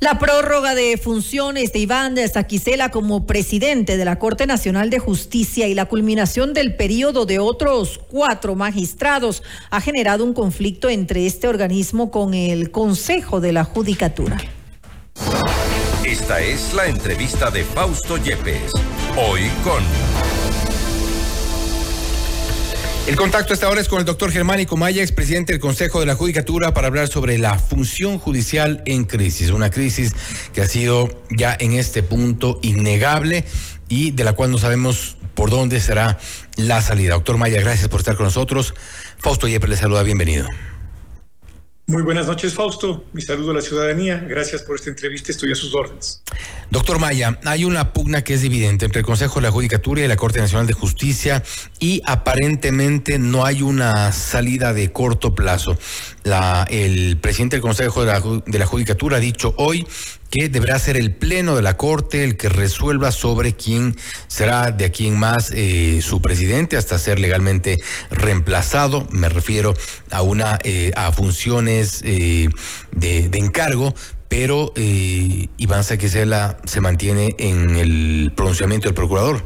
La prórroga de funciones de Iván de Saquicela como presidente de la Corte Nacional de Justicia y la culminación del periodo de otros cuatro magistrados ha generado un conflicto entre este organismo con el Consejo de la Judicatura. Esta es la entrevista de Fausto Yepes, hoy con... El contacto esta hora es con el doctor Germánico Maya, expresidente del Consejo de la Judicatura, para hablar sobre la función judicial en crisis. Una crisis que ha sido ya en este punto innegable y de la cual no sabemos por dónde será la salida. Doctor Maya, gracias por estar con nosotros. Fausto Yepes le saluda, bienvenido. Muy buenas noches, Fausto. Mi saludo a la ciudadanía. Gracias por esta entrevista. Estoy a sus órdenes. Doctor Maya, hay una pugna que es evidente entre el Consejo de la Judicatura y la Corte Nacional de Justicia y aparentemente no hay una salida de corto plazo. La, el presidente del Consejo de la, de la Judicatura ha dicho hoy que deberá ser el Pleno de la Corte el que resuelva sobre quién será de aquí en más eh, su presidente hasta ser legalmente reemplazado. Me refiero a una eh, a funciones eh, de, encargo, pero Iván Saquicela se mantiene en el pronunciamiento del procurador.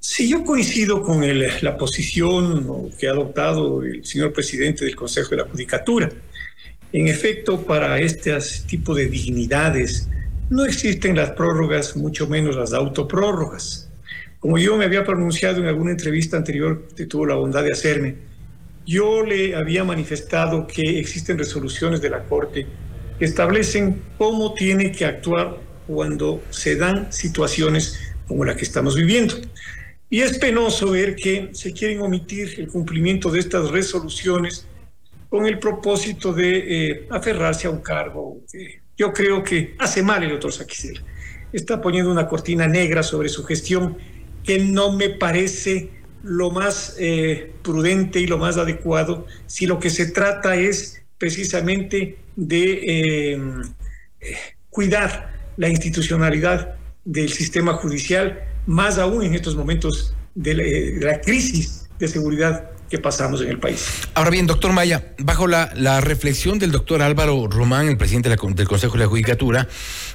Sí, yo coincido con la posición que ha adoptado el señor presidente del Consejo de la Judicatura. En efecto, para este tipo de dignidades no existen las prórrogas, mucho menos las autoprórrogas. Como yo me había pronunciado en alguna entrevista anterior que tuvo la bondad de hacerme, yo le había manifestado que existen resoluciones de la Corte que establecen cómo tiene que actuar cuando se dan situaciones como la que estamos viviendo. Y es penoso ver que se quieren omitir el cumplimiento de estas resoluciones con el propósito de eh, aferrarse a un cargo. yo creo que hace mal el doctor Saquicel. Está poniendo una cortina negra sobre su gestión que no me parece lo más eh, prudente y lo más adecuado si lo que se trata es precisamente de em, cuidar la institucionalidad del sistema judicial, más aún en estos momentos de la, de la crisis de seguridad que pasamos en el país. Ahora bien, doctor Maya, bajo la, la reflexión del doctor Álvaro Román, el presidente del Consejo de la Judicatura,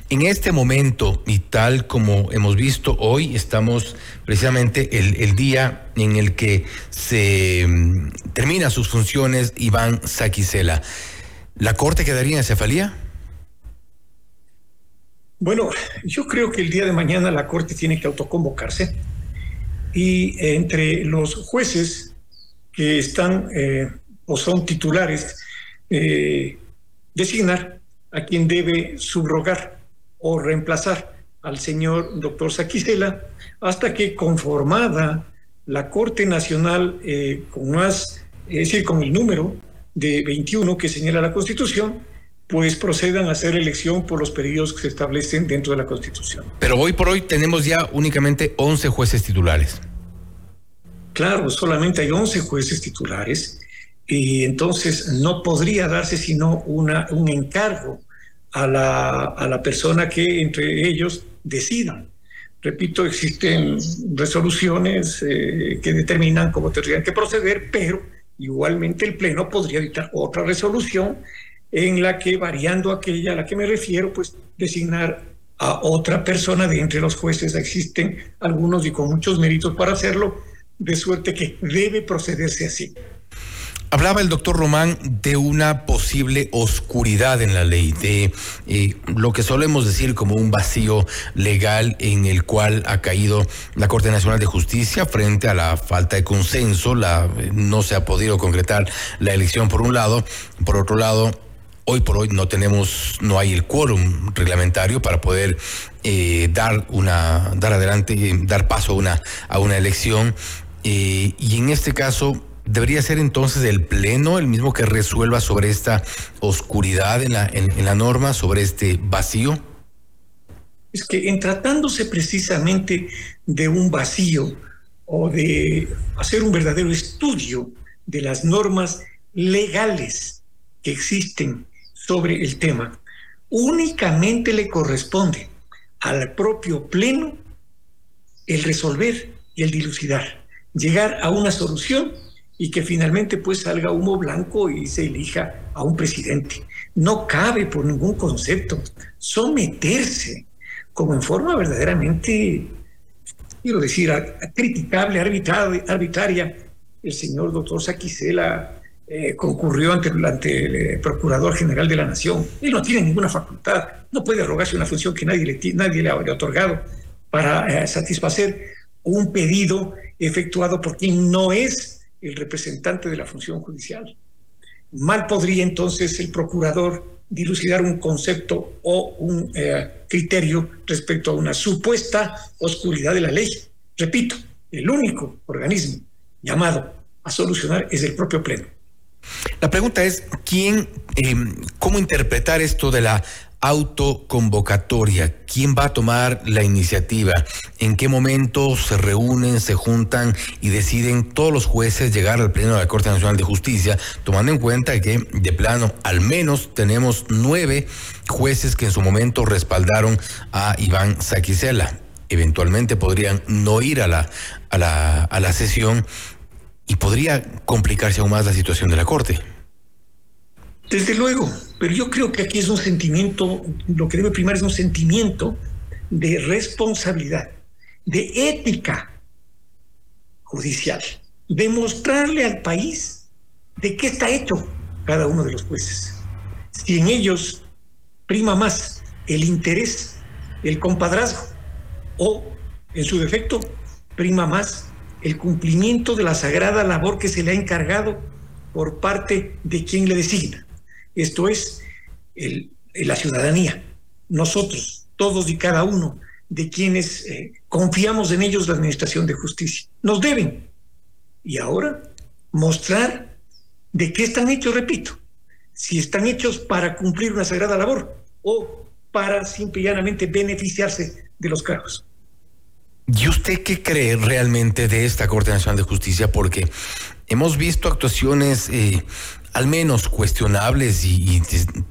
en este momento y tal como hemos visto hoy, estamos precisamente el, el día en el que se um, termina sus funciones Iván Saquicela. ¿La Corte quedaría en cefalía? Bueno, yo creo que el día de mañana la Corte tiene que autoconvocarse y entre los jueces que están eh, o son titulares, eh, designar a quien debe subrogar o reemplazar al señor doctor Saquicela hasta que conformada la Corte Nacional eh, con más, es decir, con el número de 21 que señala la Constitución, pues procedan a hacer elección por los periodos que se establecen dentro de la Constitución. Pero hoy por hoy tenemos ya únicamente 11 jueces titulares. Claro, solamente hay 11 jueces titulares y entonces no podría darse sino una, un encargo a la, a la persona que entre ellos decidan. Repito, existen resoluciones eh, que determinan cómo tendrían que proceder, pero igualmente el Pleno podría dictar otra resolución en la que, variando aquella a la que me refiero, pues designar a otra persona de entre los jueces. Existen algunos y con muchos méritos para hacerlo, de suerte que debe procederse así. Hablaba el doctor Román de una posible oscuridad en la ley, de eh, lo que solemos decir como un vacío legal en el cual ha caído la Corte Nacional de Justicia frente a la falta de consenso, la, no se ha podido concretar la elección por un lado, por otro lado, hoy por hoy no tenemos, no hay el quórum reglamentario para poder eh, dar una, dar adelante, dar paso a una, a una elección. Eh, y en este caso, ¿debería ser entonces el Pleno el mismo que resuelva sobre esta oscuridad en la, en, la norma, sobre este vacío? Es que en tratándose precisamente de un vacío o de hacer un verdadero estudio de las normas legales que existen sobre el tema, únicamente le corresponde al propio Pleno el resolver y el dilucidar llegar a una solución y que finalmente pues salga humo blanco y se elija a un presidente. No cabe por ningún concepto someterse como en forma verdaderamente, quiero decir, criticable, arbitraria. El señor doctor Saquicela eh, concurrió ante, ante, el eh, Procurador General de la Nación. Él no tiene ninguna facultad, no puede arrogarse una función que nadie le, nadie le ha otorgado para eh, satisfacer un pedido efectuado por quien no es el representante de la función judicial. Mal podría entonces el procurador dilucidar un concepto o un eh, criterio respecto a una supuesta oscuridad de la ley. Repito, el único organismo llamado a solucionar es el propio Pleno. La pregunta es, ¿quién, eh, cómo interpretar esto de la autoconvocatoria. ¿Quién va a tomar la iniciativa? ¿En qué momento se reúnen, se juntan y deciden todos los jueces llegar al Pleno de la Corte Nacional de Justicia, tomando en cuenta que de plano al menos tenemos nueve jueces que en su momento respaldaron a Iván Saquicela? Eventualmente podrían no ir a la, a la, a la sesión y podría complicarse aún más la situación de la Corte. Desde luego, pero yo creo que aquí es un sentimiento, lo que debe primar es un sentimiento de responsabilidad, de ética judicial, de mostrarle al país de qué está hecho cada uno de los jueces. Si en ellos prima más el interés, el compadrazgo, o en su defecto prima más el cumplimiento de la sagrada labor que se le ha encargado por parte de quien le designa. Esto es la ciudadanía, nosotros, todos y cada uno de quienes eh, confiamos en ellos la administración de justicia. Nos deben. Y ahora mostrar de qué están hechos, repito, si están hechos para cumplir una sagrada labor o para simple y llanamente beneficiarse de los cargos. ¿Y usted qué cree realmente de esta Corte Nacional de Justicia? Porque hemos visto actuaciones eh, al menos cuestionables y,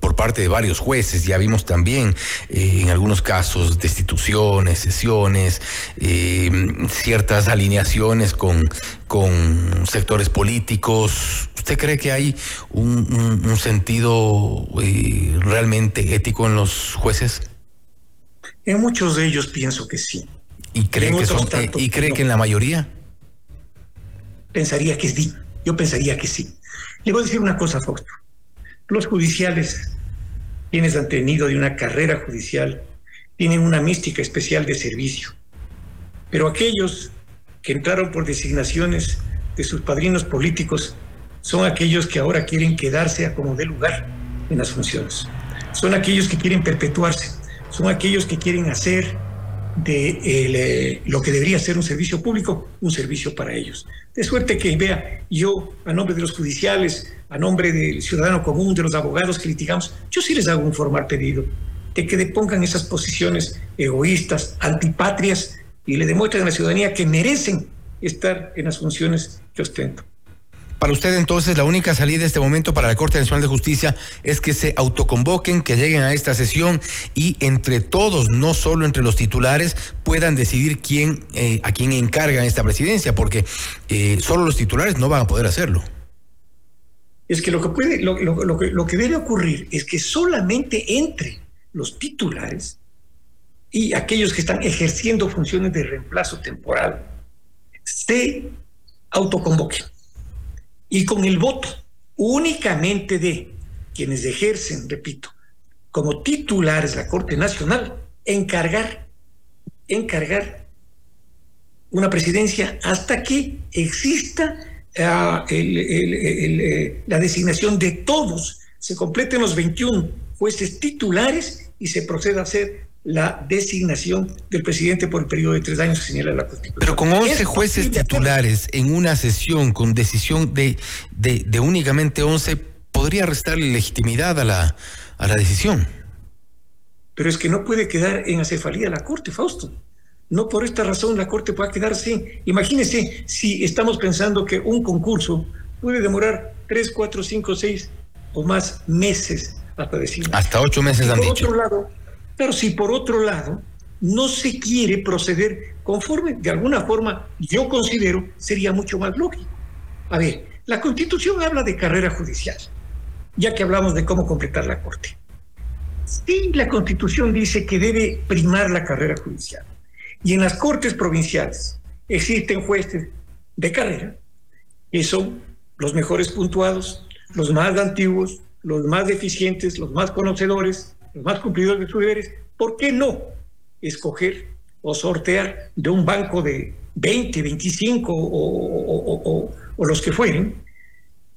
por parte de varios jueces. Ya vimos también eh, en algunos casos destituciones, sesiones, eh, ciertas alineaciones con, con sectores políticos. ¿Usted cree que hay un, sentido eh, realmente ético en los jueces? En muchos de ellos pienso que sí. ¿Y cree, que, son, ¿y cree que en la mayoría? Pensaría que sí. Yo pensaría que sí. Le a decir una cosa, Fausto. Los judiciales, quienes han tenido de una carrera judicial, tienen una mística especial de servicio. Pero aquellos que entraron por designaciones de sus padrinos políticos son aquellos que ahora quieren quedarse a como de lugar en las funciones. Son aquellos que quieren perpetuarse, son aquellos que quieren hacer de eh, lo que debería ser un servicio público, un servicio para ellos. De suerte que, vea, yo, a nombre de los judiciales, a nombre del ciudadano común, de los abogados que litigamos, yo sí les hago un formal pedido de que depongan esas posiciones egoístas, antipatrias, y le demuestren a la ciudadanía que merecen estar en las funciones que ostento. Para usted entonces la única salida de este momento para la Corte Nacional de Justicia es que se autoconvoquen, que lleguen a esta sesión y entre todos, no solo entre los titulares, puedan decidir eh, a quién encargan esta presidencia, porque eh, solo los titulares no van a poder hacerlo. Es que lo que puede, lo, lo que debe ocurrir es que solamente entre los titulares y aquellos que están ejerciendo funciones de reemplazo temporal se autoconvoquen y con el voto únicamente de quienes ejercen, repito, como titulares la Corte Nacional, encargar, encargar una presidencia hasta que exista ah, eh, la designación de todos, se completen los 21 jueces titulares y se proceda a hacer la designación del presidente por el periodo de tres años que señala la Constitución. Pero con 11 jueces titulares en una sesión con decisión de, de, únicamente 11, podría restarle legitimidad a la, a la decisión. Pero es que no puede quedar en acefalía la Corte, Fausto. No por esta razón la Corte puede quedar sin. Imagínese si estamos pensando que un concurso puede demorar tres, cuatro, cinco, seis o más meses hasta decir. Hasta ocho meses han dicho. Otro lado, pero si por otro lado no se quiere proceder conforme, de alguna forma, yo considero sería mucho más lógico. A ver, La constitución habla de carrera judicial, ya que hablamos de cómo completar la corte. Sí, la constitución dice que debe primar la carrera judicial. Y en las cortes provinciales existen jueces de carrera, que son los mejores puntuados, los más antiguos, los más eficientes, los más conocedores, más cumplidores de sus deberes. ¿Por qué no escoger o sortear de un banco de 20, 25 o, los que fueren,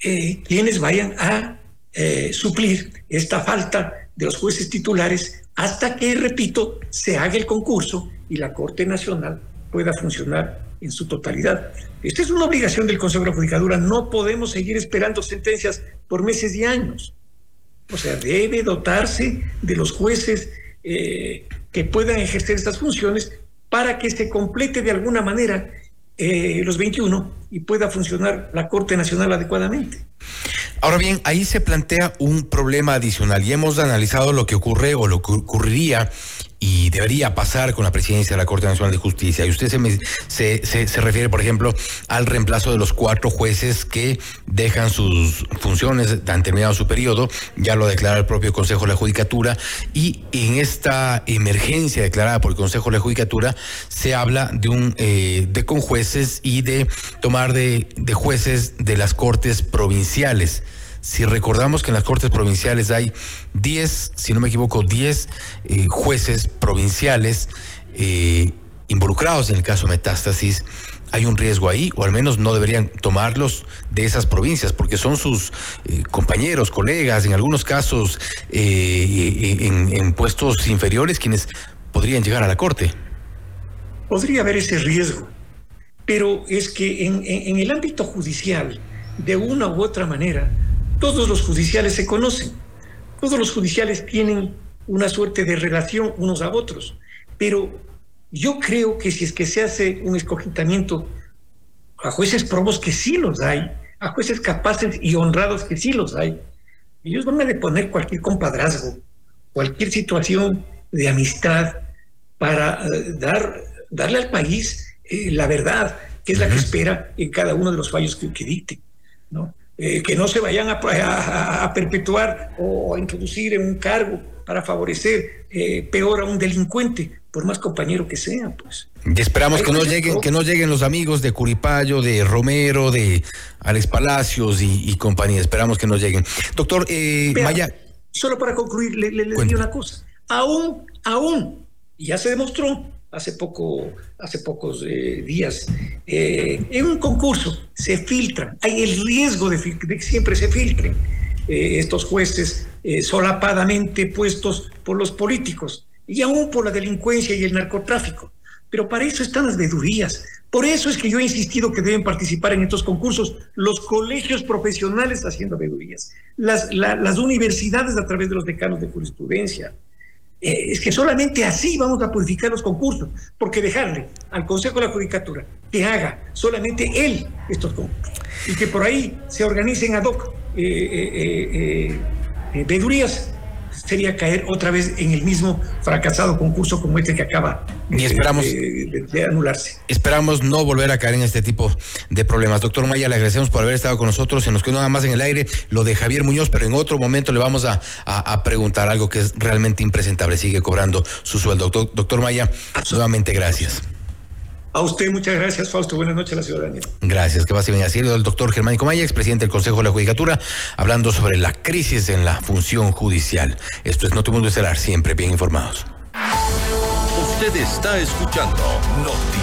eh, quienes vayan a eh, suplir esta falta de los jueces titulares hasta que, repito, se haga el concurso y la Corte Nacional pueda funcionar en su totalidad. Esta es una obligación del Consejo de la Judicatura. No podemos seguir esperando sentencias por meses y años. O sea, debe dotarse de los jueces eh, que puedan ejercer estas funciones para que se complete de alguna manera eh, los 21 y pueda funcionar la Corte Nacional adecuadamente. Ahora bien, ahí se plantea un problema adicional y hemos analizado lo que ocurre o lo que ocurriría y debería pasar con la presidencia de la Corte Nacional de Justicia. Y usted se, se, refiere, por ejemplo, al reemplazo de los cuatro jueces que dejan sus funciones, han terminado su periodo, ya lo declara el propio Consejo de la Judicatura, y en esta emergencia declarada por el Consejo de la Judicatura se habla de un eh, de con jueces y de tomar de, de jueces de las Cortes provinciales. Si recordamos que en las Cortes Provinciales hay 10, si no me equivoco, 10 eh, jueces provinciales eh, involucrados en el caso Metástasis, hay un riesgo ahí, o al menos no deberían tomarlos de esas provincias, porque son sus eh, compañeros, colegas, en algunos casos en, puestos inferiores, quienes podrían llegar a la Corte. Podría haber ese riesgo, pero es que en el ámbito judicial, de una u otra manera, todos los judiciales se conocen, todos los judiciales tienen una suerte de relación unos a otros, pero yo creo que si es que se hace un escogitamiento a jueces probos que sí los hay, a jueces capaces y honrados que sí los hay, ellos van a deponer cualquier compadrazgo, cualquier situación de amistad para eh, dar, darle al país eh, la verdad, que es la que espera en cada uno de los fallos que, que dicte. ¿no? Eh, que no se vayan a, perpetuar o a introducir en un cargo para favorecer eh, peor a un delincuente, por más compañero que sea, pues. Y esperamos que no lleguen, que no lleguen los amigos de Curipayo, de Romero, de Alex Palacios y, compañía. Esperamos que no lleguen. Doctor eh, Maya. Solo para concluir, le, le, digo una cosa. Aún, aún, ya se demostró hace, poco, hace pocos eh, días, eh, en un concurso se filtran, hay el riesgo de, que siempre se filtren eh, estos jueces solapadamente puestos por los políticos y aún por la delincuencia y el narcotráfico. Pero para eso están las vedurías. Por eso es que yo he insistido que deben participar en estos concursos los colegios profesionales haciendo vedurías, las, las universidades a través de los decanos de jurisprudencia, eh, es que solamente así vamos a purificar los concursos, porque dejarle al Consejo de la Judicatura que haga solamente él estos concursos y que por ahí se organicen ad hoc eh, eh, eh sería caer otra vez en el mismo fracasado concurso como este que acaba y esperamos, de, anularse. Esperamos no volver a caer en este tipo de problemas. Doctor Maya, le agradecemos por haber estado con nosotros. Se nos quedó nada más en el aire lo de Javier Muñoz, pero en otro momento le vamos a, a, preguntar algo que es realmente impresentable. Sigue cobrando su sueldo. Doctor, doctor Maya, nuevamente gracias. A usted muchas gracias, Fausto. Buenas noches a la ciudadanía. Gracias. Que va a ser así el doctor Germánico Maya, expresidente del Consejo de la Judicatura, hablando sobre la crisis en la función judicial. Esto es Notimundo Estelar, siempre bien informados. Usted está escuchando Notimundo.